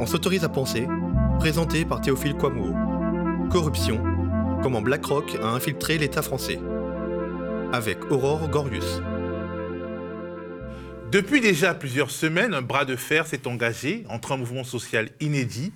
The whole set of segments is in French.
On s'autorise à penser, présenté par Théophile Kouamouo. Corruption, comment BlackRock a infiltré l'État français. Avec Aurore Gorius. Depuis déjà plusieurs semaines, un bras de fer s'est engagé entre un mouvement social inédit,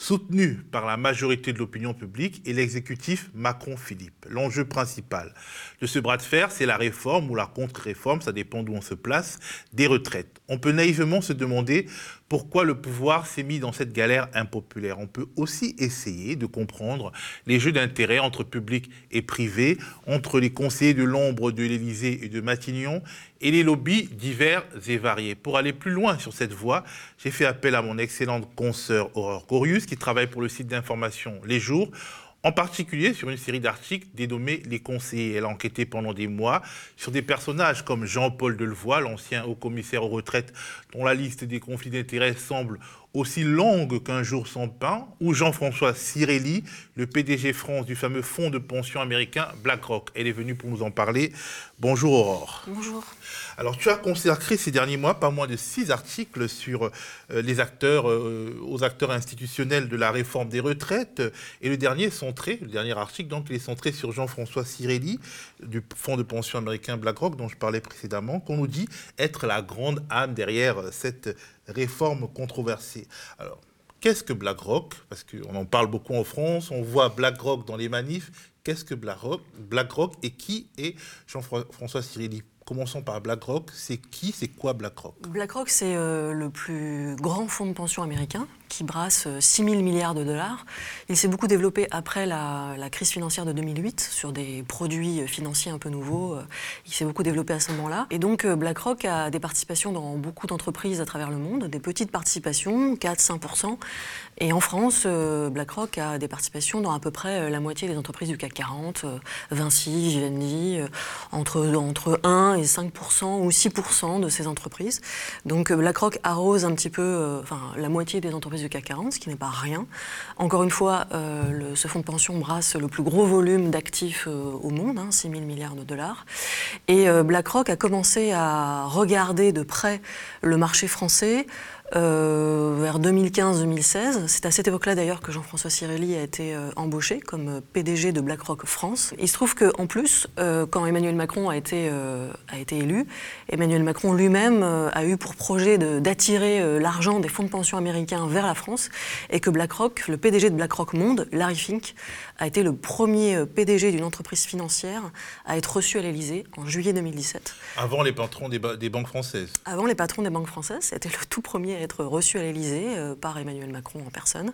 soutenu par la majorité de l'opinion publique et l'exécutif Macron-Philippe. L'enjeu principal de ce bras de fer, c'est la réforme ou la contre-réforme, ça dépend d'où on se place, des retraites. On peut naïvement se demander pourquoi le pouvoir s'est mis dans cette galère impopulaire. On peut aussi essayer de comprendre les jeux d'intérêt entre public et privé, entre les conseillers de l'ombre de l'Élysée et de Matignon, et les lobbies divers et variés. Pour aller plus loin sur cette voie, j'ai fait appel à mon excellente consoeur Aurore Corius, qui travaille pour le site d'information Les Jours, en particulier sur une série d'articles dénommés Les conseillers. Elle a enquêté pendant des mois sur des personnages comme Jean-Paul Delevoye, l'ancien haut commissaire aux retraites, dont la liste des conflits d'intérêts semble aussi longue qu'un jour sans pain, ou Jean-François Cirelli, le PDG France du fameux fonds de pension américain BlackRock. Elle est venue pour nous en parler. Bonjour Aurore. Bonjour. Alors tu as consacré ces derniers mois pas moins de six articles sur euh, les acteurs, euh, aux acteurs institutionnels de la réforme des retraites. Et le dernier centré, le dernier article, donc, il est centré sur Jean-François Cirelli, du fonds de pension américain BlackRock, dont je parlais précédemment, qu'on nous dit être la grande âme derrière cette réforme controversée. Alors, qu'est-ce que BlackRock? Parce qu'on en parle beaucoup en France, on voit BlackRock dans les manifs. Qu'est-ce que BlackRock, et qui est Jean-François Cirilli Commençons par BlackRock. C'est qui, c'est quoi BlackRock? BlackRock, c'est euh, le plus grand fonds de pension américain qui brasse 6 euh, 000 milliards de dollars. Il s'est beaucoup développé après la, crise financière de 2008 sur des produits financiers un peu nouveaux. Euh, il s'est beaucoup développé à ce moment-là. Et donc BlackRock a des participations dans beaucoup d'entreprises à travers le monde, des petites participations, 4-5%. Et en France, BlackRock a des participations dans à peu près la moitié des entreprises du CAC 40, Vinci, Vivendi, entre, entre 1 et 5% ou 6% de ces entreprises. Donc BlackRock arrose un petit peu, enfin la moitié des entreprises du CAC 40, ce qui n'est pas rien. Encore une fois, euh, ce fonds de pension brasse le plus gros volume d'actifs euh, au monde, hein, 6 000 milliards de dollars. Et euh, BlackRock a commencé à regarder de près le marché français euh, vers 2015-2016. C'est à cette époque-là d'ailleurs que Jean-François Cirelli a été euh, embauché comme euh, PDG de BlackRock France. Il se trouve qu'en plus, quand Emmanuel Macron a été, a été élu, Emmanuel Macron lui-même a eu pour projet d'attirer l'argent des fonds de pension américains vers la France et que BlackRock, le PDG de BlackRock Monde, Larry Fink, a été le premier PDG d'une entreprise financière à être reçu à l'Élysée en juillet 2017. Avant les patrons des, des banques françaises Avant les patrons des banques françaises, c'était le tout premier être reçu à l'Élysée euh, par Emmanuel Macron en personne.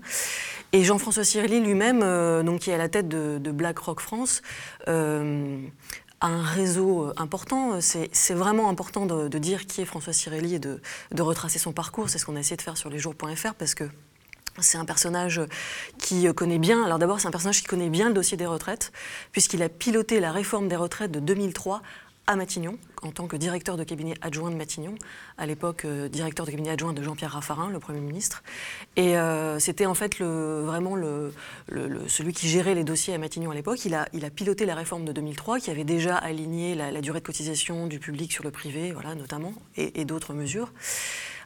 Et Jean-François Cirelli lui-même, euh, donc, qui est à la tête de, BlackRock France, euh, a un réseau important. C'est vraiment important de, dire qui est François Cirelli et de, de retracer son parcours. C'est ce qu'on a essayé de faire sur lesjours.fr parce que c'est un personnage qui connaît bien, alors d'abord c'est un personnage qui connaît bien le dossier des retraites, puisqu'il a piloté la réforme des retraites de 2003 à Matignon, en tant que directeur de cabinet adjoint de Matignon, à l'époque euh, directeur de cabinet adjoint de Jean-Pierre Raffarin, le Premier ministre. Et euh, c'était en fait vraiment celui qui gérait les dossiers à Matignon à l'époque. Il a, il a piloté la réforme de 2003, qui avait déjà aligné la, durée de cotisation du public sur le privé, voilà, notamment, et, d'autres mesures.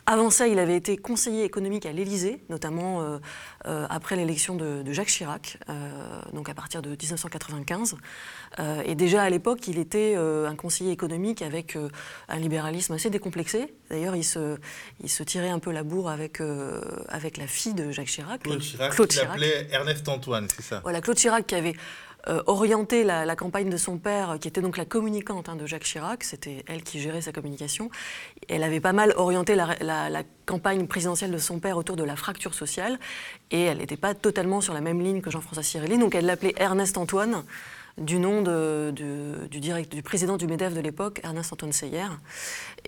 Avant ça, il avait été conseiller économique à l'Élysée, notamment euh, après l'élection de, Jacques Chirac, donc à partir de 1995. Et déjà à l'époque, il était un conseiller économique avec un libéralisme assez décomplexé. D'ailleurs, il se, il se tirait un peu la bourre avec, avec la fille de Jacques Chirac. Claude Chirac, Claude Chirac. l'appelait Ernest Antoine, c'est ça Voilà, Claude Chirac qui avait euh, orienter la, campagne de son père, qui était donc la communicante hein, de Jacques Chirac, c'était elle qui gérait sa communication. Elle avait pas mal orienté la, campagne présidentielle de son père autour de la fracture sociale, et elle n'était pas totalement sur la même ligne que Jean-François Cirelli, donc elle l'appelait Ernest Antoine du nom du, président du MEDEF de l'époque, Ernest Antoine Seyer.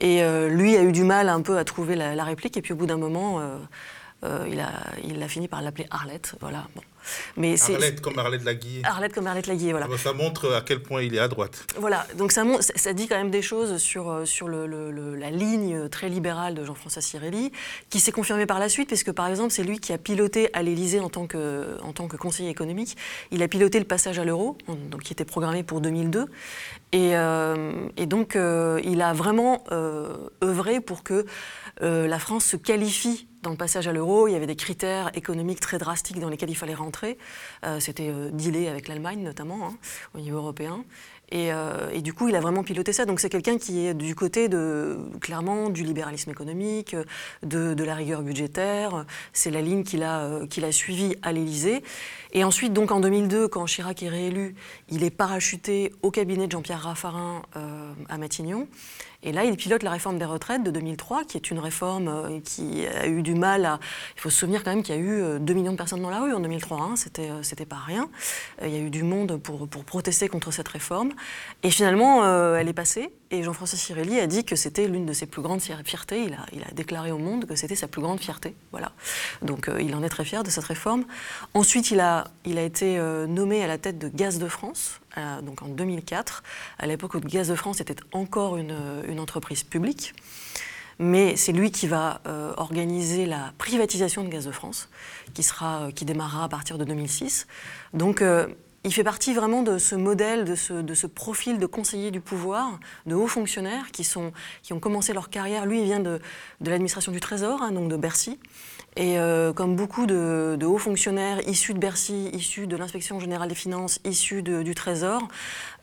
Et euh, lui a eu du mal un peu à trouver la, réplique, et puis au bout d'un moment, euh, il, a, il a fini par l'appeler Arlette. Voilà. Mais Arlette comme Arlette Laguier. Arlette comme Arlette Laguier, voilà. Ça montre à quel point il est à droite. Voilà, donc ça, ça dit quand même des choses sur, euh, sur le, la ligne très libérale de Jean-François Cirelli, qui s'est confirmée par la suite, puisque par exemple, c'est lui qui a piloté à l'Élysée en, tant que, en tant que conseiller économique. Il a piloté le passage à l'euro, donc qui était programmé pour 2002. Et, euh, et donc, euh, il a vraiment œuvré pour que la France se qualifie dans le passage à l'euro, il y avait des critères économiques très drastiques dans lesquels il fallait rentrer. C'était dealer avec l'Allemagne notamment, hein, au niveau européen. Euh, et, du coup, il a vraiment piloté ça. Donc c'est quelqu'un qui est du côté de, clairement, du libéralisme économique, de, la rigueur budgétaire. C'est la ligne qu'il a, euh, a suivie à l'Élysée. Et ensuite, donc en 2002, quand Chirac est réélu, il est parachuté au cabinet de Jean-Pierre Raffarin euh, à Matignon. Et là, il pilote la réforme des retraites de 2003, qui est une réforme euh, qui a eu du mal à. Il faut se souvenir quand même qu'il y a eu 2 euh, millions de personnes dans la rue en 2003. Hein, c'était, euh, c'était pas rien. Il y a eu du monde pour protester contre cette réforme. Et finalement, elle est passée. Et Jean-François Cirelli a dit que c'était l'une de ses plus grandes fiertés. Il a, déclaré au monde que c'était sa plus grande fierté. Voilà. Donc il en est très fier de cette réforme. Ensuite, il a, été nommé à la tête de Gaz de France, donc en 2004, à l'époque où Gaz de France était encore une, entreprise publique. Mais c'est lui qui va euh, organiser la privatisation de Gaz de France, qui, euh, qui démarrera à partir de 2006. Donc euh, il fait partie vraiment de ce modèle, de ce, profil de conseiller du pouvoir, de hauts fonctionnaires qui, sont, qui ont commencé leur carrière. Lui, il vient de, l'administration du Trésor, hein, donc de Bercy. Et euh, comme beaucoup de, hauts fonctionnaires issus de Bercy, issus de l'inspection générale des finances, issus du Trésor,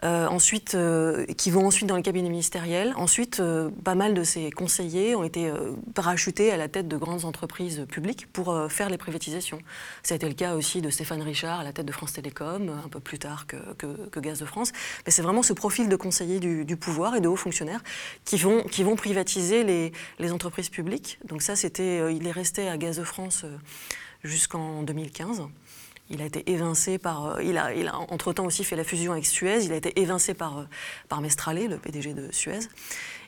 ensuite, euh, qui vont ensuite dans les cabinets ministériels, ensuite, pas mal de ces conseillers ont été parachutés à la tête de grandes entreprises publiques pour faire les privatisations. Ça a été le cas aussi de Stéphane Richard à la tête de France Télécom, un peu plus tard que, Gaz de France. Mais c'est vraiment ce profil de conseiller du, pouvoir et de hauts fonctionnaires qui vont, qui vont privatiser les, les entreprises publiques. Donc ça, c'était, il est resté à Gaz de France euh, jusqu'en 2015. Il a été évincé par. Euh, il a, il a entre-temps aussi fait la fusion avec Suez. Il a été évincé par, euh, par Mestralé, le PDG de Suez.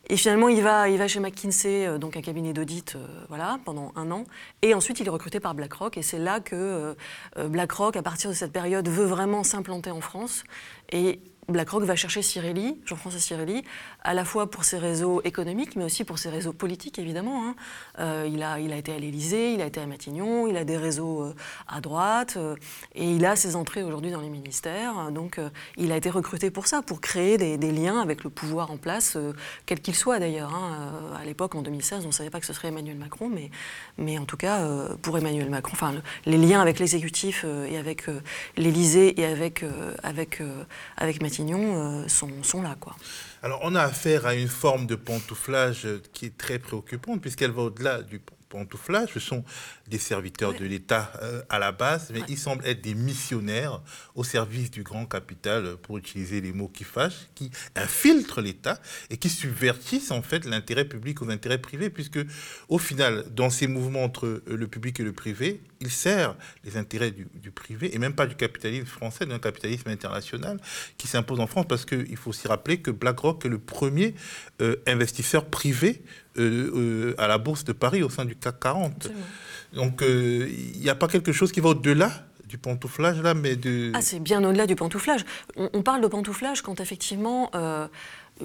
Et finalement, il va, il va chez McKinsey, donc un cabinet d'audit, voilà, pendant un an. Et ensuite, il est recruté par BlackRock. Et c'est là que BlackRock, à partir de cette période, veut vraiment s'implanter en France. Et BlackRock va chercher Cirelli, Jean-François Cirelli, à la fois pour ses réseaux économiques, mais aussi pour ses réseaux politiques, évidemment. Hein. Euh, il, a, il a été à l'Élysée, il a été à Matignon, il a des réseaux euh, à droite, euh, et il a ses entrées aujourd'hui dans les ministères. Donc, il a été recruté pour ça, pour créer des, liens avec le pouvoir en place, quel qu'il soit d'ailleurs. Hein. à l'époque, en 2016, on ne savait pas que ce serait Emmanuel Macron, mais, mais en tout cas, pour Emmanuel Macron, enfin, les liens avec l'exécutif et avec l'Élysée et avec, avec, avec Matignon, euh, sont, là. Quoi. Alors, on a affaire à une forme de pantouflage qui est très préoccupante, puisqu'elle va au-delà du pantouflage. Ce sont des serviteurs de l'État euh, à la base, mais ils semblent être des missionnaires au service du grand capital, pour utiliser les mots qui fâchent, qui infiltrent l'État et qui subvertissent en fait l'intérêt public aux intérêts privés, puisque au final, dans ces mouvements entre euh, le public et le privé, il sert les intérêts du, privé et même pas du capitalisme français, d'un capitalisme international qui s'impose en France, parce qu'il faut aussi rappeler que BlackRock est le premier euh, investisseur privé à la bourse de Paris au sein du CAC 40. Donc, euh, il n'y a pas quelque chose qui va au-delà du pantouflage là, mais de... Ah, c'est bien au-delà du pantouflage. On, parle de pantouflage quand effectivement euh,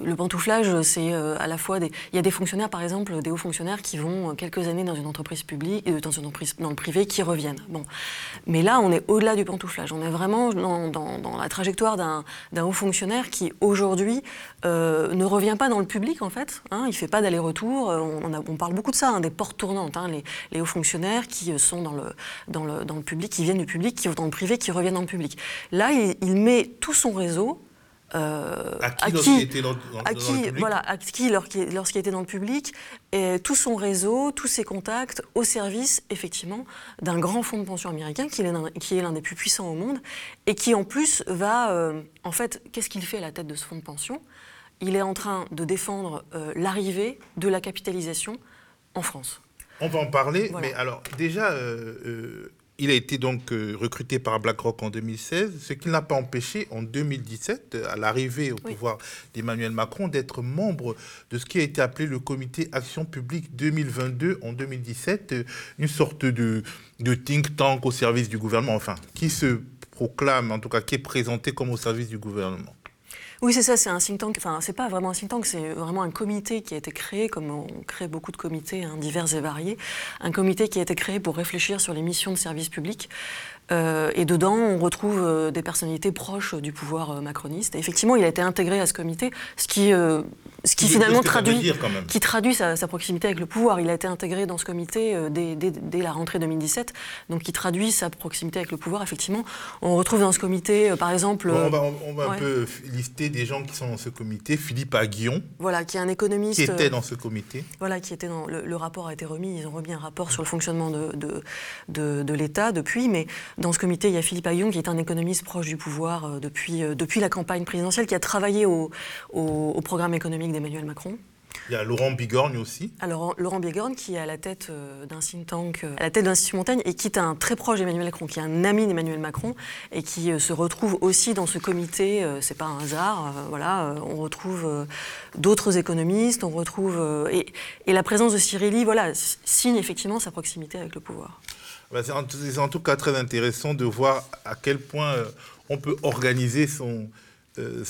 le pantouflage, c'est euh, à la fois des. Il y a des fonctionnaires, par exemple, des hauts fonctionnaires qui vont euh, quelques années dans une entreprise publique, euh, dans une entreprise dans le privé, qui reviennent. Bon, mais là, on est au-delà du pantouflage. On est vraiment dans, la trajectoire d'un haut fonctionnaire qui aujourd'hui ne revient pas dans le public en fait. Hein, il fait pas d'aller-retour. On, parle beaucoup de ça, hein, des portes tournantes. Hein, les, hauts fonctionnaires qui sont dans le, dans le, dans le public, qui viennent du public, qui vont dans le privé, qui reviennent dans le public. Là, il met tout son réseau euh, à qui, lorsqu'il était dans, le public Voilà, à qui lorsqu'il était dans le public, et tout son réseau, tous ses contacts au service, effectivement, d'un grand fonds de pension américain qui est, l'un des plus puissants au monde et qui, en plus, va. Euh, en fait, qu'est-ce qu'il fait à la tête de ce fonds de pension? Il est en train de défendre euh, l'arrivée de la capitalisation en France. On va en parler, mais alors, déjà il a été donc euh, recruté par BlackRock en 2016, ce qui n'a pas empêché en 2017, à l'arrivée au pouvoir d'Emmanuel Macron, d'être membre de ce qui a été appelé le comité Action publique 2022 en 2017, euh, une sorte de, de think tank au service du gouvernement, enfin, qui se proclame, en tout cas qui est présenté comme au service du gouvernement. Oui, c'est ça, c'est un think tank. Enfin, c'est pas vraiment un think tank, c'est vraiment un comité qui a été créé, comme on crée beaucoup de comités hein, divers et variés, un comité qui a été créé pour réfléchir sur les missions de service public. Euh, et dedans, on retrouve euh, des personnalités proches du pouvoir euh, macroniste. Et effectivement, il a été intégré à ce comité, ce qui, ce qui finalement traduit, qui traduit sa, proximité avec le pouvoir. Il a été intégré dans ce comité dès, dès, la rentrée 2017, donc qui traduit sa proximité avec le pouvoir. Effectivement, on retrouve dans ce comité, par exemple. on va, on va un peu lister des gens qui sont dans ce comité. Philippe Aguillon. Voilà, qui est un économiste. Qui était dans ce comité. Voilà, qui était dans. Le, rapport a été remis. Ils ont remis un rapport sur le fonctionnement de, de, de, de l'État depuis, mais dans ce comité, il y a Philippe Aguillon, qui est un économiste proche du pouvoir euh, depuis, euh, depuis la campagne présidentielle, qui a travaillé au, au, programme économique d'Emmanuel Macron. Il y a Laurent Bigorgne aussi. Alors Laurent Bigorgne qui est à la tête euh, d'un think tank, à la tête de l'Institut Montaigne et qui est un très proche d'Emmanuel Macron, qui est un ami d'Emmanuel Macron et qui se retrouve aussi dans ce comité. c'est pas un hasard. voilà, on retrouve d'autres économistes, on retrouve et, et, la présence de Cyril voilà, signe effectivement sa proximité avec le pouvoir. C'est en, tout cas très intéressant de voir à quel point euh, on peut organiser son, euh,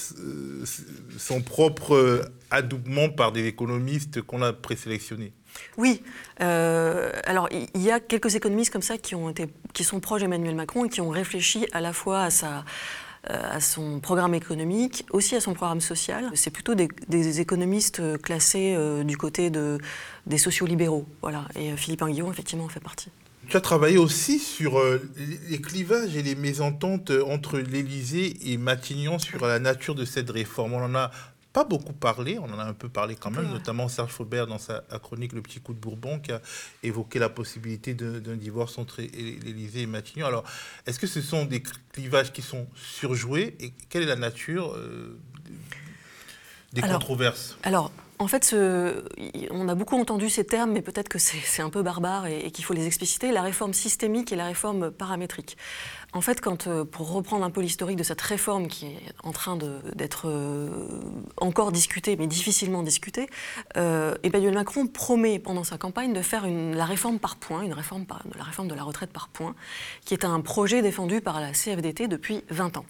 propre adoubement par des économistes qu'on a présélectionnés. Oui. Euh, alors, il y a quelques économistes comme ça qui, sont proches d'Emmanuel Macron et qui ont réfléchi à la fois à son programme économique, aussi à son programme social. C'est plutôt des, économistes classés du côté de, des sociaux-libéraux. Voilà. Et Philippe Anguillon, effectivement, en fait partie. Tu as travaillé aussi sur euh, les clivages et les mésententes entre l'Élysée et Matignon sur la nature de cette réforme. On en a pas beaucoup parlé, on en a un peu parlé quand même, notamment Serge Faubert dans sa chronique Le Petit Coup de Bourbon qui a évoqué la possibilité d'un divorce entre l'Élysée et Matignon. Alors, est-ce que ce sont des clivages qui sont surjoués et quelle est la nature euh, des controverses? Alors, en fait, on a beaucoup entendu ces termes, mais peut-être que c'est un peu barbare et, qu'il faut les expliciter. La réforme systémique et la réforme paramétrique. En fait, euh, pour reprendre un peu l'historique de cette réforme qui est en train d'être euh, encore discutée, mais difficilement discutée, euh, Emmanuel Macron promet pendant sa campagne de faire la réforme par points, la réforme de la retraite par points, qui est un projet défendu par la CFDT depuis 20 ans.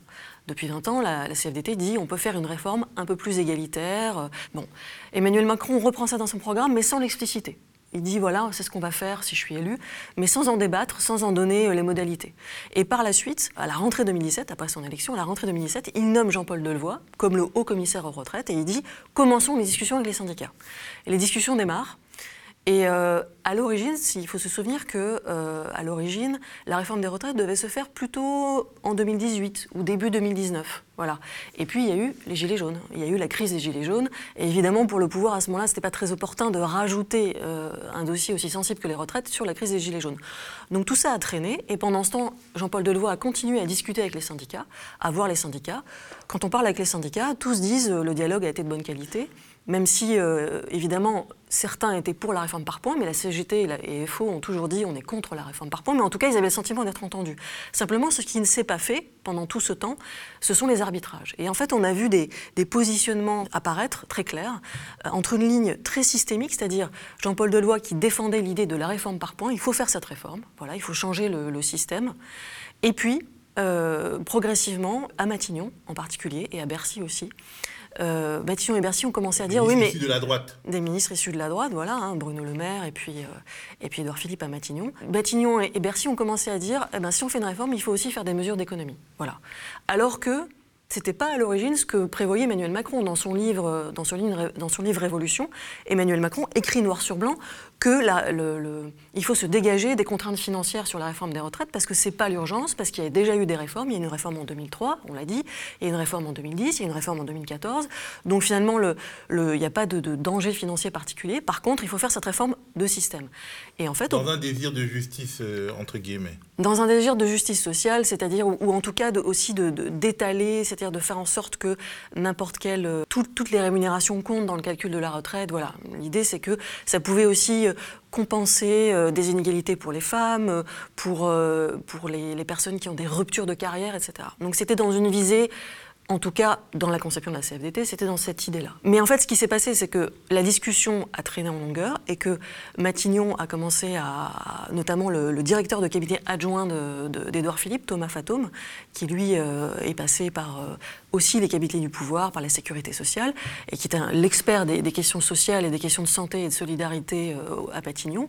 Depuis 20 ans, la, CFDT dit on peut faire une réforme un peu plus égalitaire. Bon, Emmanuel Macron reprend ça dans son programme, mais sans l'expliciter. Il dit voilà, c'est ce qu'on va faire si je suis élu, mais sans en débattre, sans en donner euh, les modalités. Et par la suite, à la rentrée 2017, après son élection, à la rentrée 2017, il nomme Jean-Paul Delevoye comme le haut commissaire aux retraites et il dit commençons les discussions avec les syndicats. Et les discussions démarrent. Et euh, à l'origine, il faut se souvenir que euh, à l'origine, la réforme des retraites devait se faire plutôt en 2018 ou début 2019. Voilà. Et puis il y a eu les gilets jaunes. Il y a eu la crise des gilets jaunes. Et évidemment, pour le pouvoir à ce moment-là, c'était pas très opportun de rajouter euh, un dossier aussi sensible que les retraites sur la crise des gilets jaunes. Donc tout ça a traîné. Et pendant ce temps, Jean-Paul Delevoye a continué à discuter avec les syndicats, à voir les syndicats. Quand on parle avec les syndicats, tous disent le dialogue a été de bonne qualité même si, euh, évidemment, certains étaient pour la réforme par points, mais la CGT et, la, FO ont toujours dit on est contre la réforme par points, mais en tout cas, ils avaient le sentiment d'être entendus. Simplement, ce qui ne s'est pas fait pendant tout ce temps, ce sont les arbitrages. Et en fait, on a vu des, positionnements apparaître très clairs, euh, entre une ligne très systémique, c'est-à-dire Jean-Paul Deloy qui défendait l'idée de la réforme par points, il faut faire cette réforme, voilà, il faut changer le, système, et puis, euh, progressivement, à Matignon en particulier, et à Bercy aussi, euh, et Bercy ont commencé à dire oui, mais issus de la droite. des ministres issus de la droite, voilà, hein, Bruno Le Maire et puis euh, et puis Edouard Philippe à Matignon. Matignon et, Bercy ont commencé à dire eh ben, si on fait une réforme, il faut aussi faire des mesures d'économie, voilà. Alors que c'était pas à l'origine ce que prévoyait Emmanuel Macron dans son livre, dans son livre, dans son livre Révolution. Emmanuel Macron écrit noir sur blanc que la, le, il faut se dégager des contraintes financières sur la réforme des retraites parce que c'est pas l'urgence, parce qu'il y a déjà eu des réformes. Il y a une réforme en 2003, on l'a dit, il y a une réforme en 2010, il y a une réforme en 2014. Donc finalement, le, il n'y a pas de, danger financier particulier. Par contre, il faut faire cette réforme de système. Et en fait, dans un désir de justice euh, entre guillemets. Dans un désir de justice sociale, c'est-à-dire ou, en tout cas de, aussi de d'étaler, c'est-à-dire de faire en sorte que n'importe quelle, euh, toutes les rémunérations comptent dans le calcul de la retraite. Voilà, l'idée c'est que ça pouvait aussi euh, compenser euh, des inégalités pour les femmes, euh, pour, pour les, personnes qui ont des ruptures de carrière, etc. Donc c'était dans une visée en tout cas, dans la conception de la CFDT, c'était dans cette idée-là. Mais en fait, ce qui s'est passé, c'est que la discussion a traîné en longueur et que Matignon a commencé à, notamment le, directeur de cabinet adjoint d'Edouard Philippe, Thomas Fatome, qui lui euh, est passé par euh, aussi les cabinets du pouvoir, par la sécurité sociale, et qui est l'expert des, questions sociales et des questions de santé et de solidarité euh, à Matignon,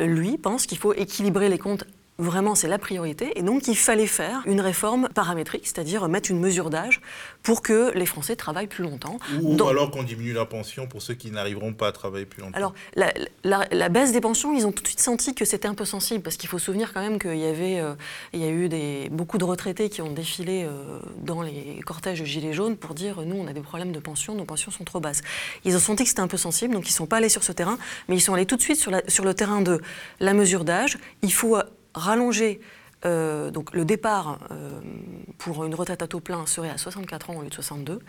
lui pense qu'il faut équilibrer les comptes Vraiment, c'est la priorité. Et donc, il fallait faire une réforme paramétrique, c'est-à-dire mettre une mesure d'âge pour que les Français travaillent plus longtemps. Ou alors qu'on diminue la pension pour ceux qui n'arriveront pas à travailler plus longtemps. Alors, la, baisse des pensions, ils ont tout de suite senti que c'était un peu sensible, parce qu'il faut se souvenir quand même qu'il y avait, euh, il y a eu des, beaucoup de retraités qui ont défilé euh, dans les cortèges Gilets jaunes pour dire nous, on a des problèmes de pension, nos pensions sont trop basses. Ils ont senti que c'était un peu sensible, donc ils ne sont pas allés sur ce terrain, mais ils sont allés tout de suite sur, sur le terrain de la mesure d'âge. Il faut rallonger euh, donc le départ euh, pour une retraite à taux plein serait à 64 ans au lieu de 62.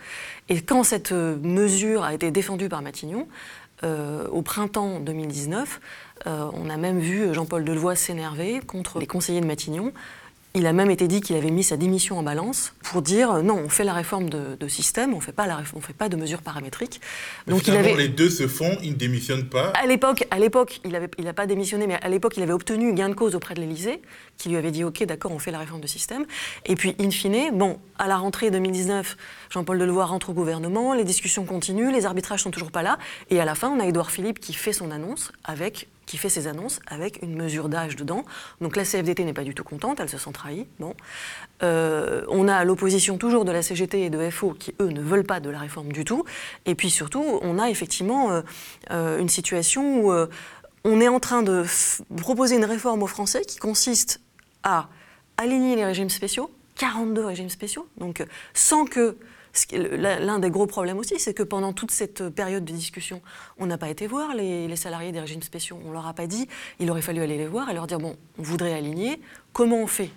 Et quand cette mesure a été défendue par Matignon, euh, au printemps 2019, on a même vu Jean-Paul Delevoye s'énerver contre les conseillers de Matignon il a même été dit qu'il avait mis sa démission en balance pour dire euh, non, on fait la réforme de, système, on ne fait pas la fait pas de mesures paramétriques. Donc il avait les deux se font, il ne démissionne pas. À l'époque, à l'époque, il n'a il pas démissionné, mais à l'époque, il avait obtenu gain de cause auprès de l'Élysée, qui lui avait dit ok, d'accord, on fait la réforme de système. Et puis in fine, bon, à la rentrée 2019, Jean-Paul Delevoye rentre au gouvernement, les discussions continuent, les arbitrages sont toujours pas là, et à la fin, on a Édouard Philippe qui fait son annonce avec qui fait ses annonces avec une mesure d'âge dedans. Donc la CFDT n'est pas du tout contente, elle se sent trahie. Bon. Euh, on a l'opposition toujours de la CGT et de FO qui, eux, ne veulent pas de la réforme du tout. Et puis surtout, on a effectivement euh, euh, une situation où on est en train de proposer une réforme aux Français qui consiste à aligner les régimes spéciaux, 42 régimes spéciaux, donc sans que L'un des gros problèmes aussi, c'est que pendant toute cette période de discussion, on n'a pas été voir les, salariés des régimes spéciaux. On ne leur a pas dit. Il aurait fallu aller les voir et leur dire bon, on voudrait aligner. Comment on fait?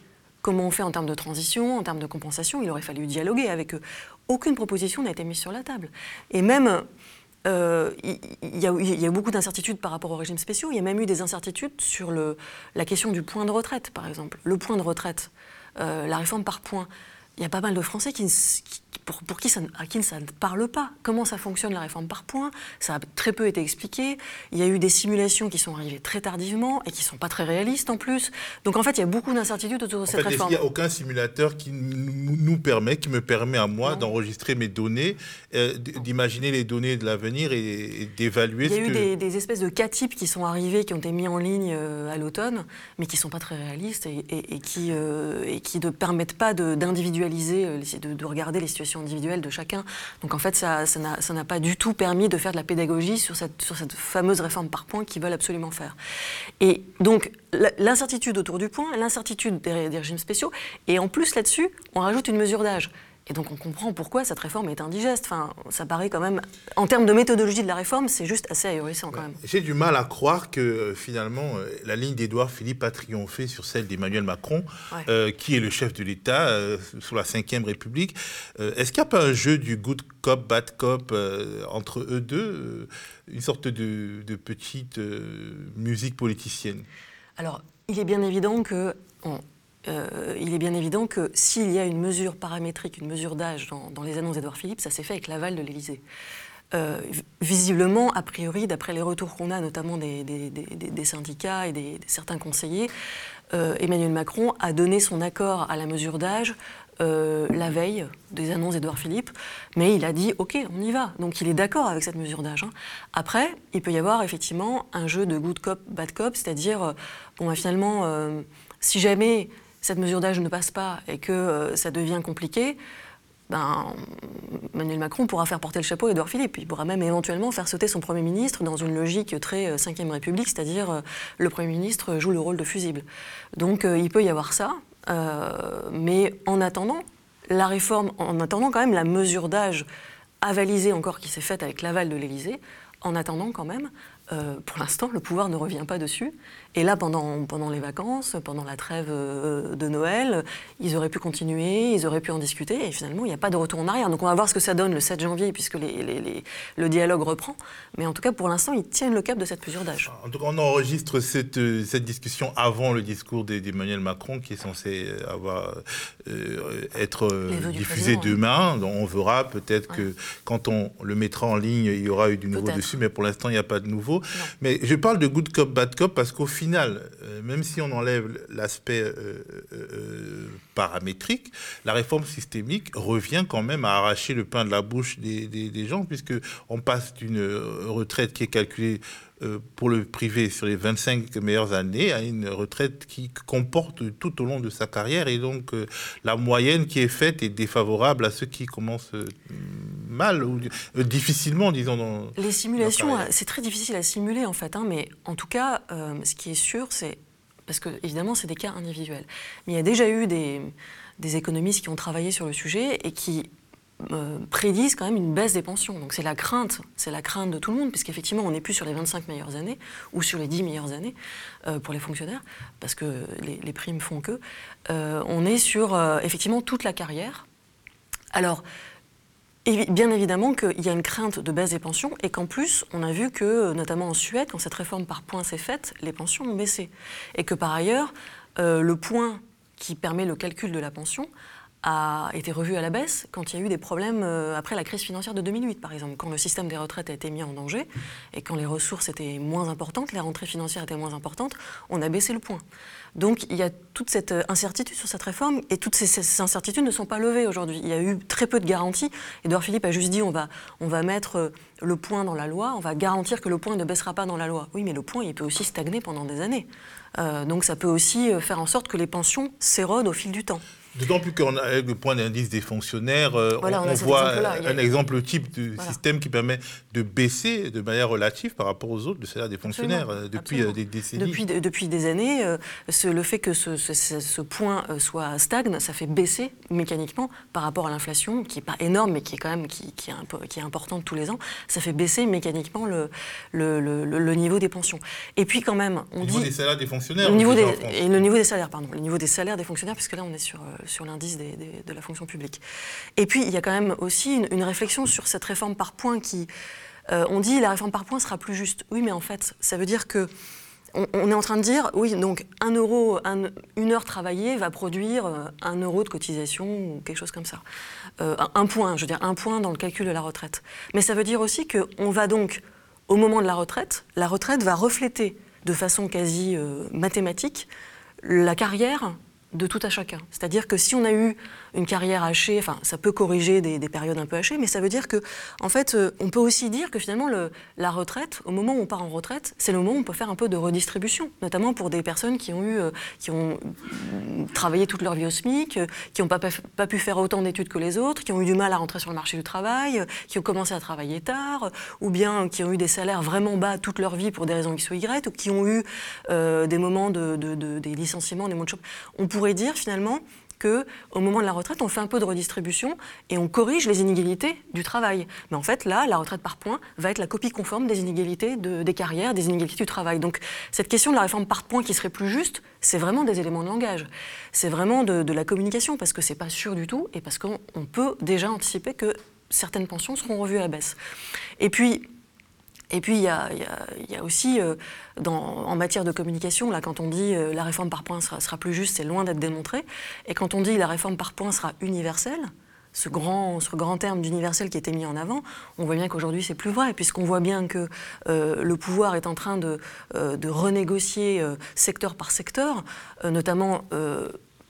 Comment on fait en termes de transition, en termes de compensation? Il aurait fallu dialoguer avec eux. Aucune proposition n'a été mise sur la table. Et même, euh, il y, a beaucoup d'incertitudes par rapport aux régimes spéciaux. Il y a même eu des incertitudes sur la question du point de retraite, par exemple. Le point de retraite, euh, la réforme par points. Il y a pas mal de Français qui pour, qui ça, à qui ça ne parle pas. Comment ça fonctionne la réforme par points Ça a très peu été expliqué. Il y a eu des simulations qui sont arrivées très tardivement et qui ne sont pas très réalistes en plus. Donc en fait, il y a beaucoup d'incertitudes autour de cette réforme. Il n'y a aucun simulateur qui nous permet, qui me permet à moi d'enregistrer mes données, euh, d'imaginer les données de l'avenir et, d'évaluer ce que... Il y a eu des, espèces de cas types qui sont arrivés, qui ont été mis en ligne euh, à l'automne, mais qui ne sont pas très réalistes et, qui, euh, et qui ne permettent pas d'individualiser, de, de regarder les situations individuelle de chacun. Donc en fait, ça n'a pas du tout permis de faire de la pédagogie sur cette, fameuse réforme par points qu'ils veulent absolument faire. Et donc l'incertitude autour du point, l'incertitude des régimes spéciaux, et en plus là-dessus, on rajoute une mesure d'âge. Et donc on comprend pourquoi cette réforme est indigeste. Enfin, ça paraît quand même, en termes de méthodologie de la réforme, c'est juste assez ahurissant quand même. J'ai du mal à croire que euh, finalement euh, la ligne d'Édouard Philippe a triomphé sur celle d'Emmanuel Macron, euh, qui est le chef de l'État sous la Ve République. Est-ce qu'il n'y a pas un jeu du good cop, bad cop entre eux deux, une sorte de, de petite musique politicienne? Alors, il est bien évident que euh, il est bien évident que s'il y a une mesure paramétrique, une mesure d'âge dans, les annonces d'Edouard Philippe, ça s'est fait avec l'aval de l'Élysée. Euh, visiblement, a priori, d'après les retours qu'on a, notamment des, syndicats et des, certains conseillers, euh, Emmanuel Macron a donné son accord à la mesure d'âge la veille des annonces d'Edouard Philippe, mais il a dit OK, on y va. Donc il est d'accord avec cette mesure d'âge. Hein. Après, il peut y avoir effectivement un jeu de good cop, bad cop, c'est-à-dire, bon, bah, finalement, si jamais cette mesure d'âge ne passe pas et que euh, ça devient compliqué, ben, Emmanuel Macron pourra faire porter le chapeau à Édouard Philippe. Il pourra même éventuellement faire sauter son Premier ministre dans une logique très 5ème euh, République, c'est-à-dire euh, le Premier ministre joue le rôle de fusible. Donc il peut y avoir ça, mais en attendant, la réforme, en attendant quand même la mesure d'âge avalisée encore qui s'est faite avec l'aval de l'Élysée, en attendant quand même, pour l'instant, le pouvoir ne revient pas dessus. Et là, pendant, pendant les vacances, pendant la trêve euh, de Noël, ils auraient pu continuer, ils auraient pu en discuter, et finalement, il n'y a pas de retour en arrière. Donc on va voir ce que ça donne le 7 janvier, puisque le dialogue reprend. Mais en tout cas, pour l'instant, ils tiennent le cap de cette mesure d'âge. En tout cas, on enregistre cette, cette discussion avant le discours d'Emmanuel Macron, qui est censé avoir, euh, être diffusé demain. Donc on verra peut-être que quand on le mettra en ligne, il y aura eu du nouveau dessus, mais pour l'instant, il n'y a pas de nouveau. Mais je parle de good cop, bad cop, parce qu'au final, euh, même si on enlève l'aspect euh, euh, paramétrique, la réforme systémique revient quand même à arracher le pain de la bouche des, gens, puisque on passe d'une retraite qui est calculée pour le privé sur les 25 meilleures années à une retraite qui comporte tout au long de sa carrière et donc euh, la moyenne qui est faite est défavorable à ceux qui commencent euh, mal ou difficilement, disons. Dans les simulations, c'est très difficile à simuler en fait, hein, mais en tout cas, ce qui est sûr, c'est parce que évidemment c'est des cas individuels, mais il y a déjà eu des, des économistes qui ont travaillé sur le sujet et qui euh, prédisent quand même une baisse des pensions. Donc c'est la crainte, c'est la crainte de tout le monde, puisqu'effectivement on n'est plus sur les 25 meilleures années ou sur les 10 meilleures années euh, pour les fonctionnaires, parce que les, primes font que. Euh, on est sur effectivement toute la carrière. Alors, bien évidemment qu'il y a une crainte de baisse des pensions et qu'en plus, on a vu que, notamment en Suède, quand cette réforme par points s'est faite, les pensions ont baissé. Et que par ailleurs, le point qui permet le calcul de la pension a été revu à la baisse quand il y a eu des problèmes euh, après la crise financière de 2008, par exemple, quand le système des retraites a été mis en danger et quand les ressources étaient moins importantes, les rentrées financières étaient moins importantes, on a baissé le point. Donc il y a toute cette euh, incertitude sur cette réforme et toutes ces, incertitudes ne sont pas levées aujourd'hui. Il y a eu très peu de garanties. Edouard Philippe a juste dit on va, on va mettre euh, le point dans la loi, on va garantir que le point ne baissera pas dans la loi. Oui, mais le point, il peut aussi stagner pendant des années. donc ça peut aussi faire en sorte que les pensions s'érodent au fil du temps. D'autant plus qu'on a le point d'indice des fonctionnaires, euh, on, voit un exemple type de système qui permet de baisser de manière relative par rapport aux autres le salaire des fonctionnaires euh, depuis euh, des décennies. Depuis, depuis des années, le fait que ce, point soit stagne, ça fait baisser mécaniquement par rapport à l'inflation, qui n'est pas énorme, mais qui est quand même qui, qui, est, qui est importante tous les ans, ça fait baisser mécaniquement le, le, le, niveau des pensions. Et puis quand même, on le dit... niveau des salaires des fonctionnaires le niveau des, Et le niveau des salaires, pardon. Le niveau des salaires des fonctionnaires, puisque là on est sur sur l'indice de la fonction publique. Et puis, il y a quand même aussi une, réflexion sur cette réforme par points qui... Euh, on dit la réforme par points sera plus juste. Oui, mais en fait, ça veut dire que on, est en train de dire, oui, donc un euro, une heure travaillée va produire euh, un euro de cotisation ou quelque chose comme ça. Euh, un, point, je veux dire, un point dans le calcul de la retraite. Mais ça veut dire aussi qu'on va donc, au moment de la retraite, la retraite va refléter de façon quasi mathématique la carrière de tout à chacun. C'est-à-dire que si on a eu une carrière hachée, enfin, ça peut corriger des, périodes un peu hachées, mais ça veut dire que, en fait, euh, on peut aussi dire que finalement, le, la retraite, au moment où on part en retraite, c'est le moment où on peut faire un peu de redistribution, notamment pour des personnes qui ont eu, euh, qui ont travaillé toute leur vie au SMIC, euh, qui n'ont pas, pu faire autant d'études que les autres, qui ont eu du mal à rentrer sur le marché du travail, qui ont commencé à travailler tard, ou bien qui ont eu des salaires vraiment bas toute leur vie pour des raisons X ou Y, ou qui ont eu des moments de, des licenciements, des mots de On pourrait dire finalement au moment de la retraite, on fait un peu de redistribution et on corrige les inégalités du travail. Mais en fait, là, la retraite par points va être la copie conforme des inégalités des carrières, des inégalités du travail. Donc, cette question de la réforme par points qui serait plus juste, c'est vraiment des éléments de langage. C'est vraiment de, la communication parce que c'est pas sûr du tout et parce qu'on peut déjà anticiper que certaines pensions seront revues à baisse. Et puis, et puis, il y a, aussi, euh, en matière de communication, là, quand on dit euh, la réforme par points sera, plus juste, c'est loin d'être démontré. Et quand on dit la réforme par points sera universelle, ce grand, ce grand terme d'universel qui était mis en avant, on voit bien qu'aujourd'hui c'est plus vrai, puisqu'on voit bien que euh, le pouvoir est en train de, de renégocier secteur par secteur, notamment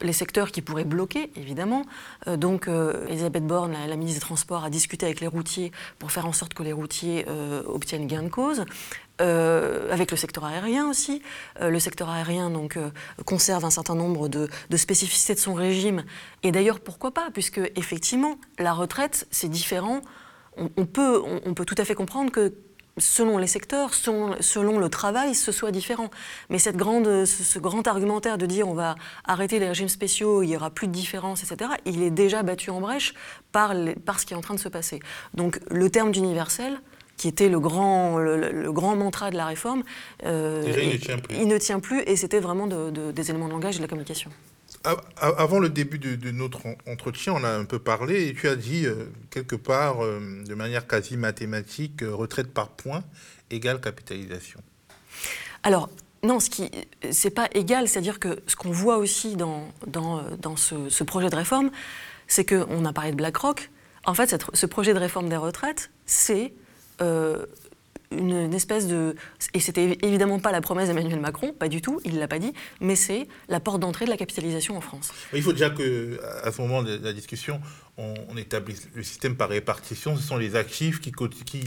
les secteurs qui pourraient bloquer, évidemment. Euh, donc, euh, Elisabeth Borne, la, ministre des Transports, a discuté avec les routiers pour faire en sorte que les routiers euh, obtiennent gain de cause. avec le secteur aérien aussi. le secteur aérien donc, conserve un certain nombre de, spécificités de son régime. Et d'ailleurs, pourquoi pas Puisque, effectivement, la retraite, c'est différent. On, peut, on peut tout à fait comprendre que selon les secteurs, selon, le travail, ce soit différent. Mais cette grande, ce, grand argumentaire de dire on va arrêter les régimes spéciaux, il n'y aura plus de différence, etc., il est déjà battu en brèche par, par, ce qui est en train de se passer. Donc le terme d'universel, qui était le grand, le, grand mantra de la réforme, euh, il, ne tient plus. il ne tient plus et c'était vraiment des éléments de langage et de la communication. Avant le début de, notre entretien, on a un peu parlé et tu as dit euh, quelque part, euh, de manière quasi mathématique, retraite par points égale capitalisation. Alors, non, ce qui c'est pas égal, c'est-à-dire que ce qu'on voit aussi dans, dans, dans ce, projet de réforme, c'est qu'on a parlé de BlackRock. En fait, ce projet de réforme des retraites, c'est une, espèce de... Et c'était évidemment pas la promesse d'Emmanuel Macron, pas du tout, il l'a pas dit, mais c'est la porte d'entrée de la capitalisation en France. Il faut déjà que, à ce moment de la discussion, on, établit le système par répartition. Ce sont les actifs qui,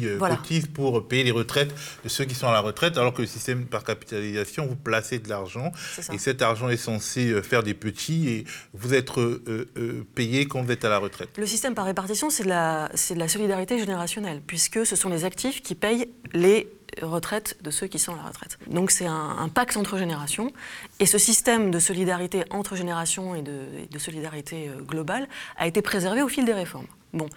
euh, cotisent pour payer les retraites de ceux qui sont à la retraite, alors que le système par capitalisation, vous placez de l'argent et cet argent est censé euh, faire des petits et vous êtes euh, payé quand vous êtes à la retraite. Le système par répartition, c'est de la solidarité générationnelle, puisque ce sont les actifs qui payent les retraite de ceux qui sont à la retraite. Donc c'est un, pacte entre générations. Et ce système de solidarité entre générations et de, solidarité euh, globale a été préservé au fil des réformes. Bon,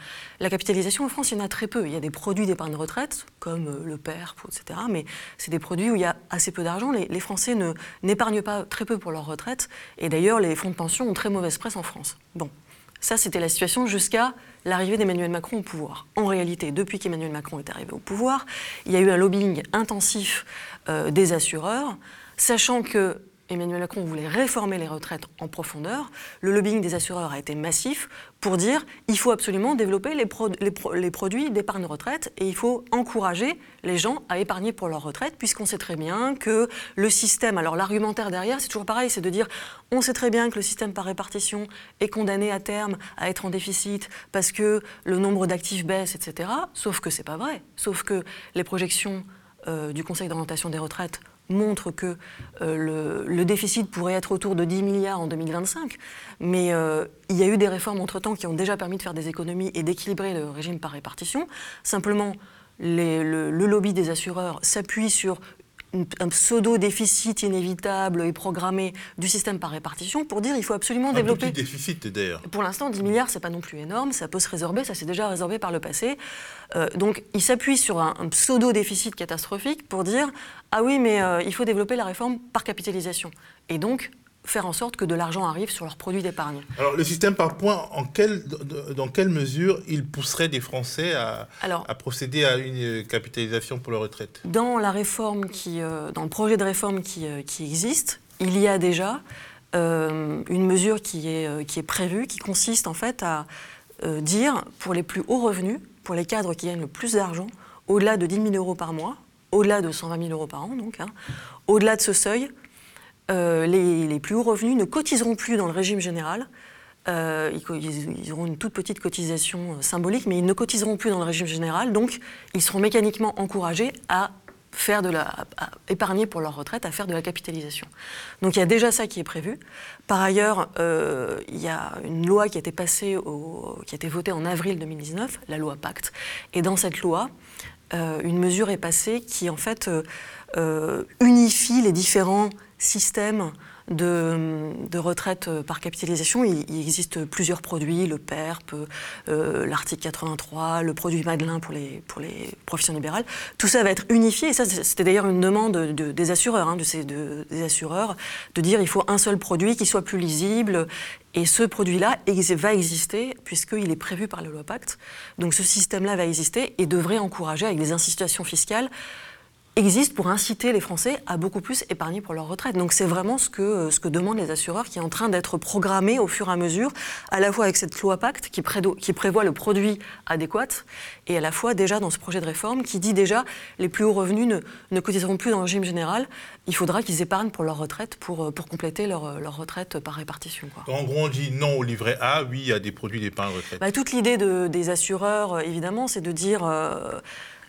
la capitalisation en France, il y en a très peu. Il y a des produits d'épargne retraite, comme euh, le PERP, etc. Mais c'est des produits où il y a assez peu d'argent. Les, les, Français n'épargnent pas très peu pour leur retraite. Et d'ailleurs, les fonds de pension ont très mauvaise presse en France. Bon, ça, c'était la situation jusqu'à l'arrivée d'Emmanuel Macron au pouvoir. En réalité, depuis qu'Emmanuel Macron est arrivé au pouvoir, il y a eu un lobbying intensif euh, des assureurs, sachant que Emmanuel Macron voulait réformer les retraites en profondeur. Le lobbying des assureurs a été massif pour dire il faut absolument développer les, produits d'épargne retraite et il faut encourager les gens à épargner pour leur retraite, puisqu'on sait très bien que le système, alors l'argumentaire derrière, c'est toujours pareil, c'est de dire on sait très bien que le système par répartition est condamné à terme à être en déficit parce que le nombre d'actifs baisse, etc. Sauf que c'est pas vrai. Sauf que les projections euh, du Conseil d'orientation des retraites montre que euh, le, déficit pourrait être autour de 10 milliards en 2025. Mais euh, il y a eu des réformes entre-temps qui ont déjà permis de faire des économies et d'équilibrer le régime par répartition. Simplement, le, lobby des assureurs s'appuie sur un pseudo-déficit inévitable et programmé du système par répartition pour dire qu'il faut absolument développer. Un petit déficit d'ailleurs. Pour l'instant, 10 milliards, c'est pas non plus énorme, ça peut se résorber, ça s'est déjà résorbé par le passé. Euh, donc, il s'appuie sur un, pseudo-déficit catastrophique pour dire ah oui, mais euh, il faut développer la réforme par capitalisation. Et donc, faire en sorte que de l'argent arrive sur leurs produits d'épargne. Alors le système par points, en dans quelle mesure il pousserait des Français à, à, procéder à une capitalisation pour leur retraite? Dans la réforme qui, euh, dans le projet de réforme qui, euh, qui, existe, il y a déjà euh, une mesure qui est, qui est prévue, qui consiste en fait à dire pour les plus hauts revenus, pour les cadres qui gagnent le plus d'argent, au-delà de 10 000 euros par mois, au-delà de 120 000 euros par an donc, hein, au-delà de ce seuil, euh, les, plus hauts revenus ne cotiseront plus dans le régime général. Euh, ils, auront une toute petite cotisation euh, symbolique, mais ils ne cotiseront plus dans le régime général, donc ils seront mécaniquement encouragés à faire de la, épargner pour leur retraite, à faire de la capitalisation. Donc il y a déjà ça qui est prévu. Par ailleurs, il y a une loi qui passée, qui a été votée en avril 2019, la loi Pacte, et dans cette loi, une mesure est passée qui en fait unifie les différents système de, retraite par capitalisation. Il, existe plusieurs produits, le PERP, euh, l'article 83, le produit Madelin pour les, pour les professions libérales. Tout ça va être unifié, et ça c'était d'ailleurs une demande des assureurs, hein, de des assureurs, de dire il faut un seul produit qui soit plus lisible. Et ce produit-là va exister puisqu'il est prévu par la loi Pacte. Donc ce système-là va exister et devrait encourager, avec des incitations fiscales, existe pour inciter les Français à beaucoup plus épargner pour leur retraite. Donc c'est vraiment ce que, euh, ce que demandent les assureurs qui est en train d'être programmé au fur et à mesure, à la fois avec cette loi Pacte qui, qui, prévoit le produit adéquat et à la fois déjà dans ce projet de réforme qui dit déjà les plus hauts revenus ne, ne cotiseront plus dans le régime général, il faudra qu'ils épargnent pour leur retraite pour, euh, pour compléter leur, euh, leur retraite par répartition. En gros on dit non au livret A, oui à des produits d'épargne retraite. Bah, toute l'idée de, des assureurs évidemment c'est de dire...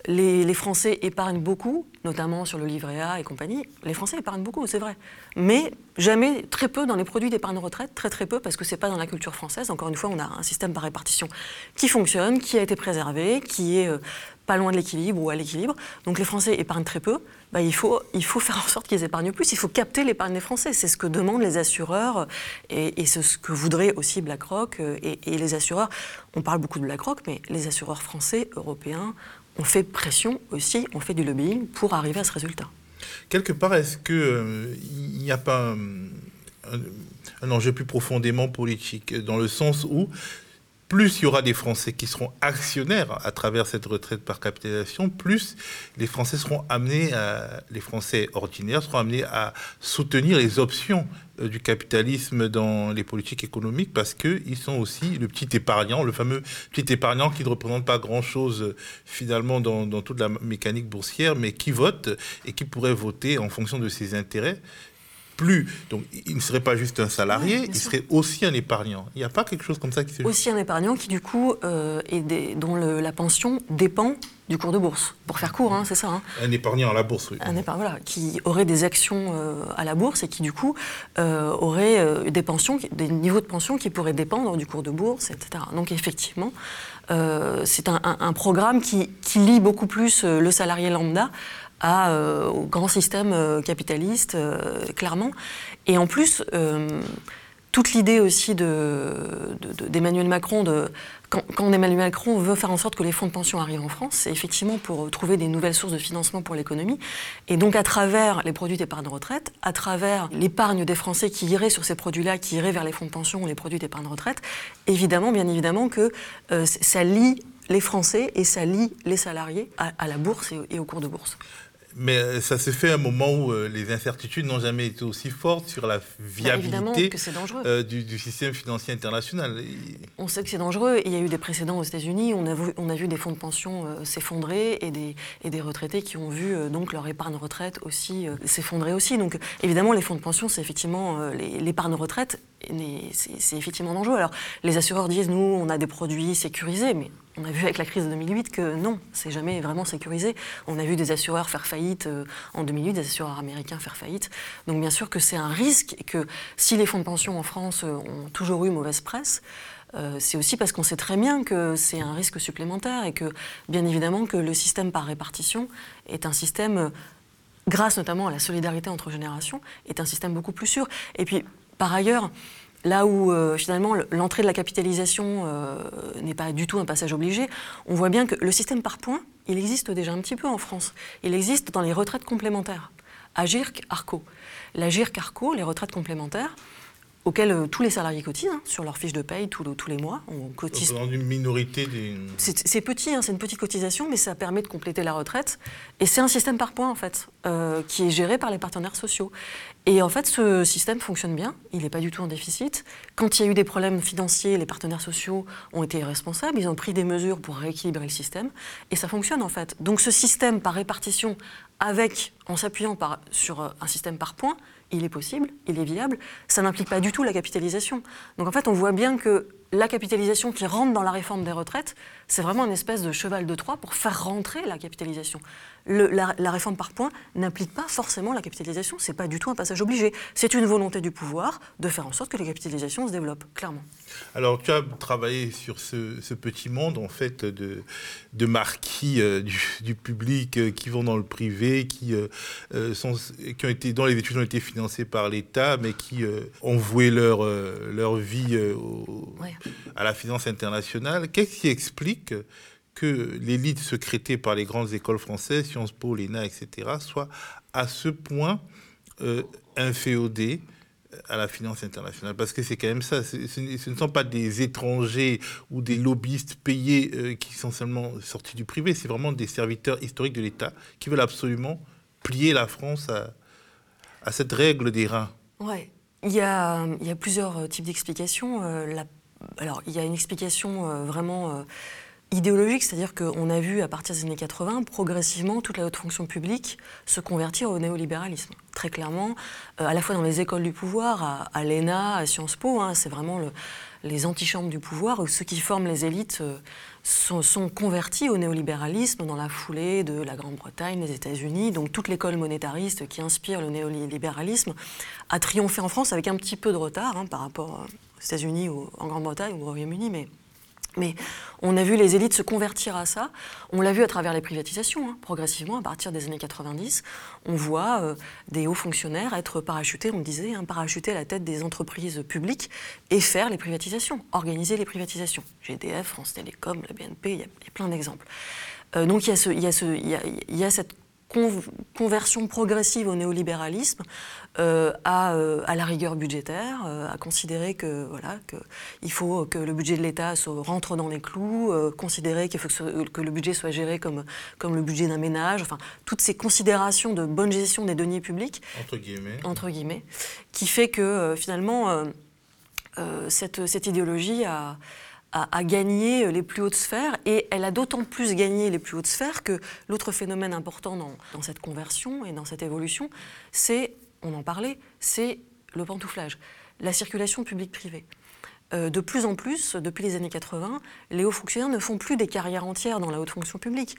Les, Français épargnent beaucoup, notamment sur le livret A et compagnie. Les Français épargnent beaucoup, c'est vrai. Mais jamais, très peu dans les produits d'épargne retraite, très très peu, parce que ce n'est pas dans la culture française. Encore une fois, on a un système par répartition qui fonctionne, qui a été préservé, qui est euh, pas loin de l'équilibre ou à l'équilibre. Donc les Français épargnent très peu. Bah, il, faut, il faut faire en sorte qu'ils épargnent plus. Il faut capter l'épargne des Français. C'est ce que demandent les assureurs et, c'est ce que voudrait aussi BlackRock euh, et les assureurs. On parle beaucoup de BlackRock, mais les assureurs français, européens, on fait pression aussi, on fait du lobbying pour arriver à ce résultat. Quelque part, est-ce qu'il euh, n'y a pas un, enjeu plus profondément politique, dans le sens où plus il y aura des Français qui seront actionnaires à travers cette retraite par capitalisation, plus les Français seront amenés, les Français ordinaires seront amenés à soutenir les options euh, du capitalisme dans les politiques économiques parce qu'ils sont aussi le petit épargnant, le fameux petit épargnant qui ne représente pas grand-chose euh, finalement dans, toute la mécanique boursière, mais qui vote et qui pourrait voter en fonction de ses intérêts plus. Donc, il ne serait pas juste un salarié, il serait aussi un épargnant. Il n'y a pas quelque chose comme ça qui se Aussi un épargnant qui, du coup, euh, dont la pension dépend du cours de bourse. Pour faire court, hein, c'est ça. Hein. Un épargnant à la bourse, oui. Un épargnant, voilà, qui aurait des actions euh, à la bourse et qui, du coup, euh, aurait des pensions, des niveaux de pension qui pourraient dépendre du cours de bourse, etc. Donc, effectivement, c'est un, programme qui, qui lie beaucoup plus le salarié lambda euh, au grand système euh, capitaliste, euh, clairement. Et en plus, toute l'idée aussi d'Emmanuel de, Macron, de, quand, quand, Emmanuel Macron veut faire en sorte que les fonds de pension arrivent en France, c'est effectivement pour trouver des nouvelles sources de financement pour l'économie. Et donc à travers les produits d'épargne retraite, à travers l'épargne des Français qui irait sur ces produits-là, qui irait vers les fonds de pension ou les produits d'épargne retraite, évidemment, bien évidemment que ça lie les Français et ça lie les salariés à, la bourse et au cours de bourse. Mais euh, ça se fait à un moment où euh, les incertitudes n'ont jamais été aussi fortes sur la bah, viabilité euh, du, système financier international. On sait que c'est dangereux. Il y a eu des précédents aux États-Unis. On, a vu, on a vu des fonds de pension s'effondrer et des, et des retraités qui ont vu donc leur épargne retraite aussi s'effondrer aussi. Donc évidemment, les fonds de pension, c'est effectivement l'épargne retraite, c'est effectivement dangereux. Alors les assureurs disent nous, on a des produits sécurisés, mais on a vu avec la crise de 2008 que non, c'est jamais vraiment sécurisé. On a vu des assureurs faire faillite euh, en 2008, des assureurs américains faire faillite. Donc bien sûr que c'est un risque et que si les fonds de pension en France euh, ont toujours eu mauvaise presse, euh, c'est aussi parce qu'on sait très bien que c'est un risque supplémentaire et que bien évidemment que le système par répartition est un système, grâce notamment à la solidarité entre générations, est un système beaucoup plus sûr. Et puis par ailleurs, Là où euh, finalement l'entrée de la capitalisation euh, n'est pas du tout un passage obligé, on voit bien que le système par points, il existe déjà un petit peu en France. Il existe dans les retraites complémentaires. Agirc, Arco. La Arco, les retraites complémentaires, auxquels euh, tous les salariés cotisent hein, sur leur fiche de paye tous, les mois. On cotise. Dans une minorité des. C'est petit, hein, c'est une petite cotisation, mais ça permet de compléter la retraite. Et c'est un système par points, en fait, euh, qui est géré par les partenaires sociaux. Et en fait, ce système fonctionne bien, il n'est pas du tout en déficit. Quand il y a eu des problèmes financiers, les partenaires sociaux ont été responsables, ils ont pris des mesures pour rééquilibrer le système, et ça fonctionne en fait. Donc ce système par répartition, avec, en s'appuyant sur euh, un système par points, il est possible, il est viable, ça n'implique pas du tout la capitalisation. Donc en fait, on voit bien que la capitalisation qui rentre dans la réforme des retraites, c'est vraiment une espèce de cheval de Troie pour faire rentrer la capitalisation la, réforme par points n'implique pas forcément la capitalisation. Ce n'est pas du tout un passage obligé. C'est une volonté du pouvoir de faire en sorte que la capitalisation se développe, clairement. Alors, tu as travaillé sur ce, petit monde, en fait, de, de marquis euh, du, public euh, qui vont dans le privé, qui, euh, sont, qui ont été, dont les études ont été financées par l'État, mais qui ont voué leur, leur vie à la finance internationale. Qu'est-ce qui explique que l'élite secrétée par les grandes écoles françaises, Sciences Po, l'ENA, etc., soit à ce point euh, inféodée à la finance internationale? Parce que c'est quand même ça, ce, ne sont pas des étrangers ou des lobbyistes payés euh, qui sont seulement sortis du privé, c'est vraiment des serviteurs historiques de l'État qui veulent absolument plier la France à, cette règle des reins. Oui, il y a, plusieurs types d'explications. Euh, alors, il y a une explication vraiment idéologique, c'est-à-dire qu'on a vu à partir des années 80 progressivement toute la haute fonction publique se convertir au néolibéralisme. Très clairement, euh, à la fois dans les écoles du pouvoir, à, l'ENA, à Sciences Po, hein, c'est vraiment les antichambres du pouvoir, où ceux qui forment les élites euh, sont, convertis au néolibéralisme dans la foulée de la Grande-Bretagne, les États-Unis. Donc toute l'école monétariste qui inspire le néolibéralisme a triomphé en France avec un petit peu de retard hein, par rapport aux États-Unis, ou en Grande-Bretagne ou au Royaume-Uni, mais mais on a vu les élites se convertir à ça. On l'a vu à travers les privatisations, hein. progressivement, à partir des années 90. On voit euh, des hauts fonctionnaires être parachutés, on disait, hein, parachutés à la tête des entreprises publiques et faire les privatisations, organiser les privatisations. GDF, France Télécom, la BNP, il y, a plein d'exemples. donc il y, y y a, il conversion progressive au néolibéralisme, euh, à, euh, à, la rigueur budgétaire, euh, à considérer que voilà que il faut que le budget de l'État rentre dans les clous, considérer qu'il faut que, que, le budget soit géré comme comme le budget d'un ménage, enfin toutes ces considérations de bonne gestion des deniers publics entre guillemets, entre guillemets qui fait que finalement cette, cette idéologie a a, gagné les plus hautes sphères et elle a d'autant plus gagné les plus hautes sphères que l'autre phénomène important dans, cette conversion et dans cette évolution, c'est, on en parlait, c'est le pantouflage, la circulation publique-privée. Euh, de plus en plus, depuis les années 80, les hauts fonctionnaires ne font plus des carrières entières dans la haute fonction publique.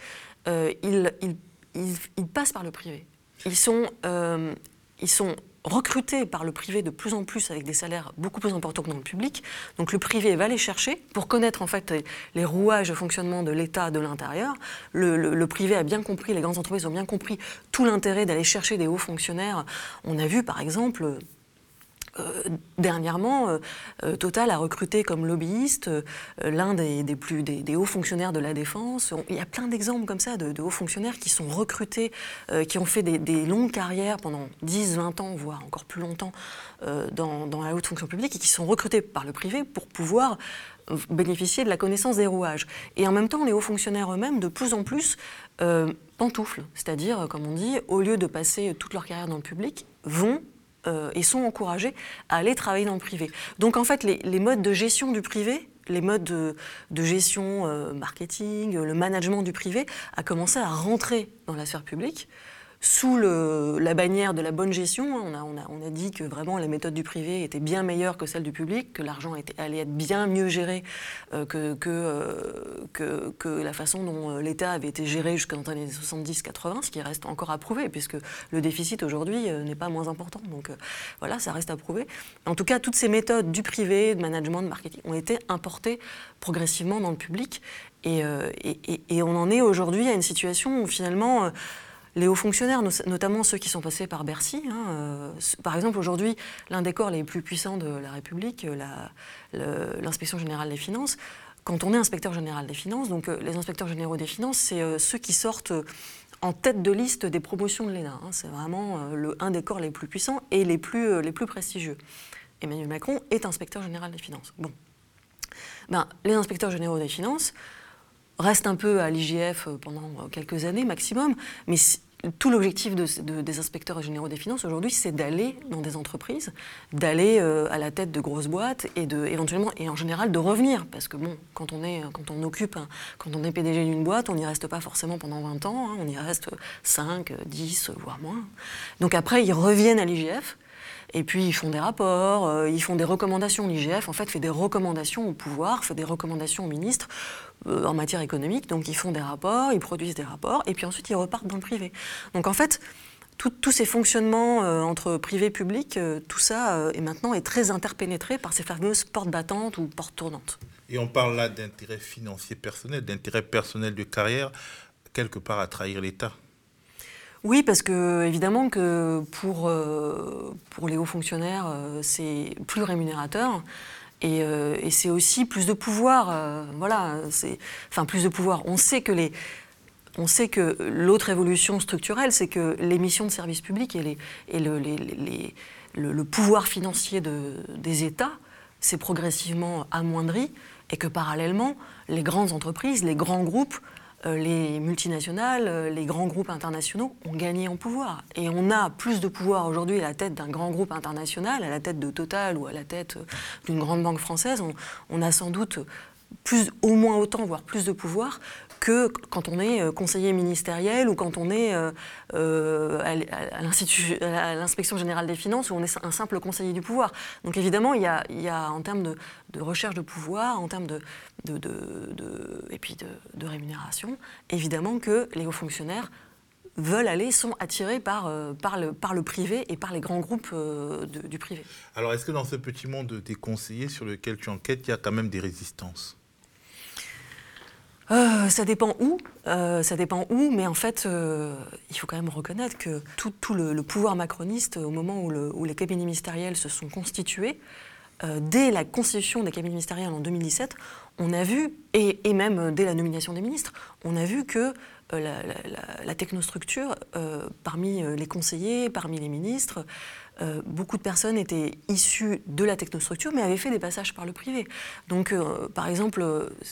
Euh, ils, passent par le privé. Ils sont, euh, ils sont recrutés par le privé de plus en plus avec des salaires beaucoup plus importants que dans le public. Donc le privé va les chercher pour connaître en fait les rouages de fonctionnement de l'État de l'intérieur. Le, privé a bien compris, les grandes entreprises ont bien compris tout l'intérêt d'aller chercher des hauts fonctionnaires. On a vu par exemple euh, dernièrement, euh, euh, Total a recruté comme lobbyiste l'un des, plus des, hauts fonctionnaires de la défense. il y a plein d'exemples comme ça de, hauts fonctionnaires qui sont recrutés, qui ont fait des, longues carrières pendant 10, 20 ans, voire encore plus longtemps dans, dans, la haute fonction publique et qui sont recrutés par le privé pour pouvoir bénéficier de la connaissance des rouages. Et en même temps, les hauts fonctionnaires eux-mêmes, de plus en plus, pantouflent. C'est-à-dire, comme on dit, au lieu de passer toute leur carrière dans le public, vont euh, et sont encouragés à aller travailler dans le privé. Donc en fait, les, modes de gestion du privé, les modes de, gestion euh, marketing, le management du privé, a commencé à rentrer dans la sphère publique sous la bannière de la bonne gestion. Hein, on a, dit que vraiment la méthode du privé était bien meilleure que celle du public, que l'argent allait être bien mieux géré euh, euh, que, la façon dont euh, l'État avait été géré jusqu'à les années 70-80, ce qui reste encore à prouver, puisque le déficit aujourd'hui n'est pas moins important. Donc voilà, ça reste à prouver. En tout cas, toutes ces méthodes du privé, de management, de marketing, ont été importées progressivement dans le public. Et on en est aujourd'hui à une situation où finalement les hauts fonctionnaires, notamment ceux qui sont passés par Bercy. Hein, euh, par exemple, aujourd'hui, l'un des corps les plus puissants de la République, euh, l'inspection générale des finances, quand on est inspecteur général des finances, donc euh, les inspecteurs généraux des finances, c'est ceux qui sortent en tête de liste des promotions de l'ENA. Hein. c'est vraiment le, un des corps les plus puissants et les plus, les plus prestigieux. Emmanuel Macron est inspecteur général des finances. Bon. Ben, les inspecteurs généraux des finances, reste un peu à l'IGF euh, pendant euh, quelques années maximum, mais tout l'objectif des inspecteurs généraux des finances aujourd'hui, c'est d'aller dans des entreprises, d'aller euh, à la tête de grosses boîtes et de, éventuellement, et en général, de revenir. Parce que bon, quand on, est, quand on occupe, quand on est PDG d'une boîte, on n'y reste pas forcément pendant 20 ans, hein, on y reste 5, 10, voire moins. Donc après, ils reviennent à l'IGF et puis ils font des rapports, ils font des recommandations. L'IGF en fait fait des recommandations au pouvoir, fait des recommandations au ministre euh, en matière économique. Donc ils font des rapports, ils produisent des rapports, et puis ensuite ils repartent dans le privé. Donc en fait, tous ces fonctionnements euh, entre privé et public, tout ça est maintenant est très interpénétré par ces fameuses portes battantes ou portes tournantes. Et on parle là d'intérêt financier personnel, d'intérêt personnel de carrière, quelque part à trahir l'État. Oui, parce que évidemment que pour, euh, pour les hauts fonctionnaires, euh, c'est plus rémunérateur. Et, euh, et c'est aussi plus de pouvoir. voilà, c'est, enfin plus de pouvoir. On sait que les, on sait que l'autre évolution structurelle, c'est que les missions de service public et, le, pouvoir financier de, des États s'est progressivement amoindri et que parallèlement, les grandes entreprises, les grands groupes euh, les multinationales, euh, les grands groupes internationaux ont gagné en pouvoir. Et on a plus de pouvoir aujourd'hui à la tête d'un grand groupe international, à la tête de Total ou à la tête euh, d'une grande banque française. On, a sans doute plus, au moins autant, voire plus de pouvoir que quand on est euh, conseiller ministériel ou quand on est euh, euh, à l'inspection générale des finances où on est un simple conseiller du pouvoir. Donc évidemment, il y a, en termes de, recherche de pouvoir, en termes de, rémunération, évidemment que les hauts fonctionnaires veulent aller, sont attirés par, par, le, par le privé et par les grands groupes du privé. Alors est-ce que dans ce petit monde des conseillers sur lequel tu enquêtes, il y a quand même des résistances? Euh, ça dépend où, euh, ça dépend où, mais en fait, euh, il faut quand même reconnaître que tout, le, pouvoir macroniste, au moment où, les cabinets ministériels se sont constitués, dès la constitution des cabinets ministériels en 2017, on a vu, et, même dès la nomination des ministres, on a vu que la, technostructure, parmi les conseillers, parmi les ministres, beaucoup de personnes étaient issues de la technostructure, mais avaient fait des passages par le privé. Donc, par exemple,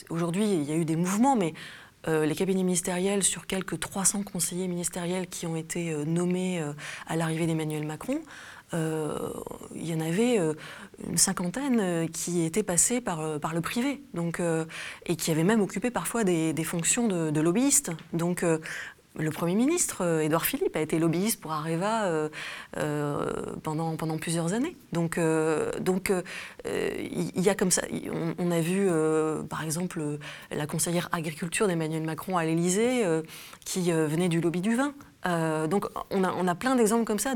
aujourd'hui, il y a eu des mouvements, mais euh, les cabinets ministériels, sur quelques 300 conseillers ministériels qui ont été euh, nommés euh, à l'arrivée d'Emmanuel Macron, il y en avait une cinquantaine qui étaient passés par, par le privé, donc, et qui avaient même occupé parfois des, fonctions de, de lobbyistes. Donc le Premier ministre, euh, Édouard Philippe, a été lobbyiste pour Areva euh, euh, pendant, plusieurs années. Donc, il y a comme ça. On, a vu, par exemple, la conseillère agriculture d'Emmanuel Macron à l'Élysée, qui venait du lobby du vin. Euh, donc on a, plein d'exemples comme ça.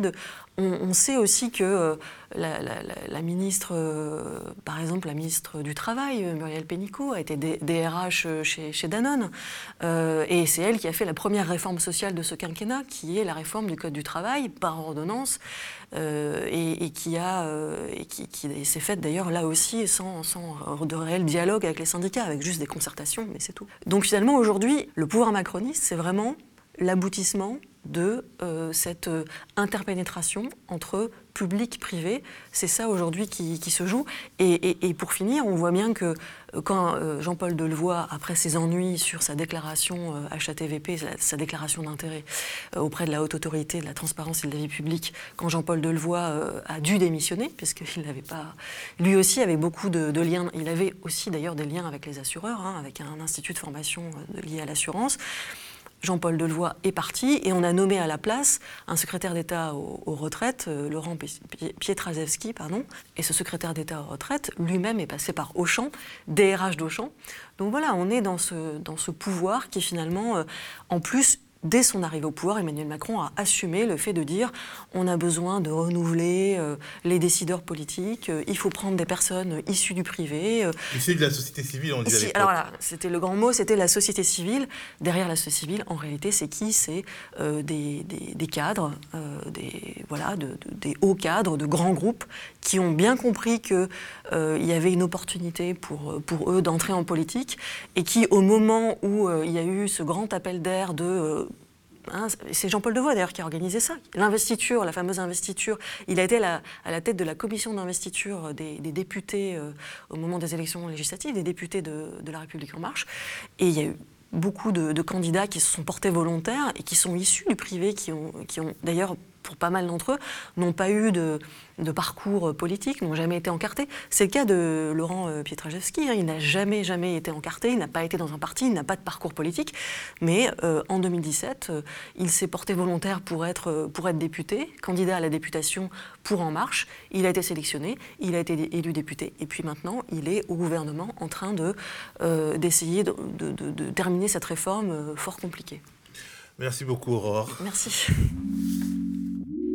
On, sait aussi que euh, la, ministre, euh, par exemple la ministre du Travail, Muriel Pénicaud, a été DRH chez, Danone. et c'est elle qui a fait la première réforme sociale de ce quinquennat, qui est la réforme du Code du travail par ordonnance, et, qui, a, qui, s'est faite d'ailleurs là aussi sans de réel dialogue avec les syndicats, avec juste des concertations, mais c'est tout. Donc finalement aujourd'hui, le pouvoir macroniste, c'est vraiment l'aboutissement de euh, cette euh, interpénétration entre public et privé. C'est ça aujourd'hui qui, se joue. Et, pour finir, on voit bien que euh, quand Jean-Paul Delevoye, après ses ennuis sur sa déclaration HATVP, sa, déclaration d'intérêt auprès de la haute autorité de la transparence et de la vie publique, quand Jean-Paul Delevoye a dû démissionner, puisqu'il n'avait pas... Lui aussi avait beaucoup de, liens, il avait aussi d'ailleurs des liens avec les assureurs, hein, avec un institut de formation lié à l'assurance. Jean-Paul Delevoye est parti et on a nommé à la place un secrétaire d'État aux, retraites, euh, Laurent Pietraszewski, pardon. Et ce secrétaire d'État aux retraites, lui-même est passé par Auchan, DRH d'Auchan. Donc voilà, on est dans ce, dans ce pouvoir qui finalement, euh, en plus, dès son arrivée au pouvoir, Emmanuel Macron a assumé le fait de dire on a besoin de renouveler euh, les décideurs politiques, euh, il faut prendre des personnes issues du privé. Euh, issues de la société civile, on dit Alors voilà, c'était le grand mot, c'était la société civile. Derrière la société civile, en réalité, c'est qui? C'est des, des, cadres, des, voilà, des hauts cadres de grands groupes qui ont bien compris qu'il y avait une opportunité pour, pour eux d'entrer en politique et qui, au moment où il y a eu ce grand appel d'air de Hein, c'est Jean-Paul Devoix d'ailleurs qui a organisé ça. L'investiture, la fameuse investiture, il a été à la, tête de la commission d'investiture des, députés euh, au moment des élections législatives, des députés de, La République En Marche. Et il y a eu beaucoup de, candidats qui se sont portés volontaires et qui sont issus du privé, qui ont d'ailleurs pour pas mal d'entre eux, n'ont pas eu de, parcours politique, n'ont jamais été encartés. C'est le cas de Laurent euh, Pietraszewski. Hein. il n'a jamais, jamais été encarté, il n'a pas été dans un parti, il n'a pas de parcours politique. Mais euh, en 2017, euh, il s'est porté volontaire pour être, pour être député, candidat à la députation pour En Marche. Il a été sélectionné, il a été élu député. Et puis maintenant, il est au gouvernement en train d'essayer de, de terminer cette réforme fort compliquée. Merci beaucoup, Aurore. Merci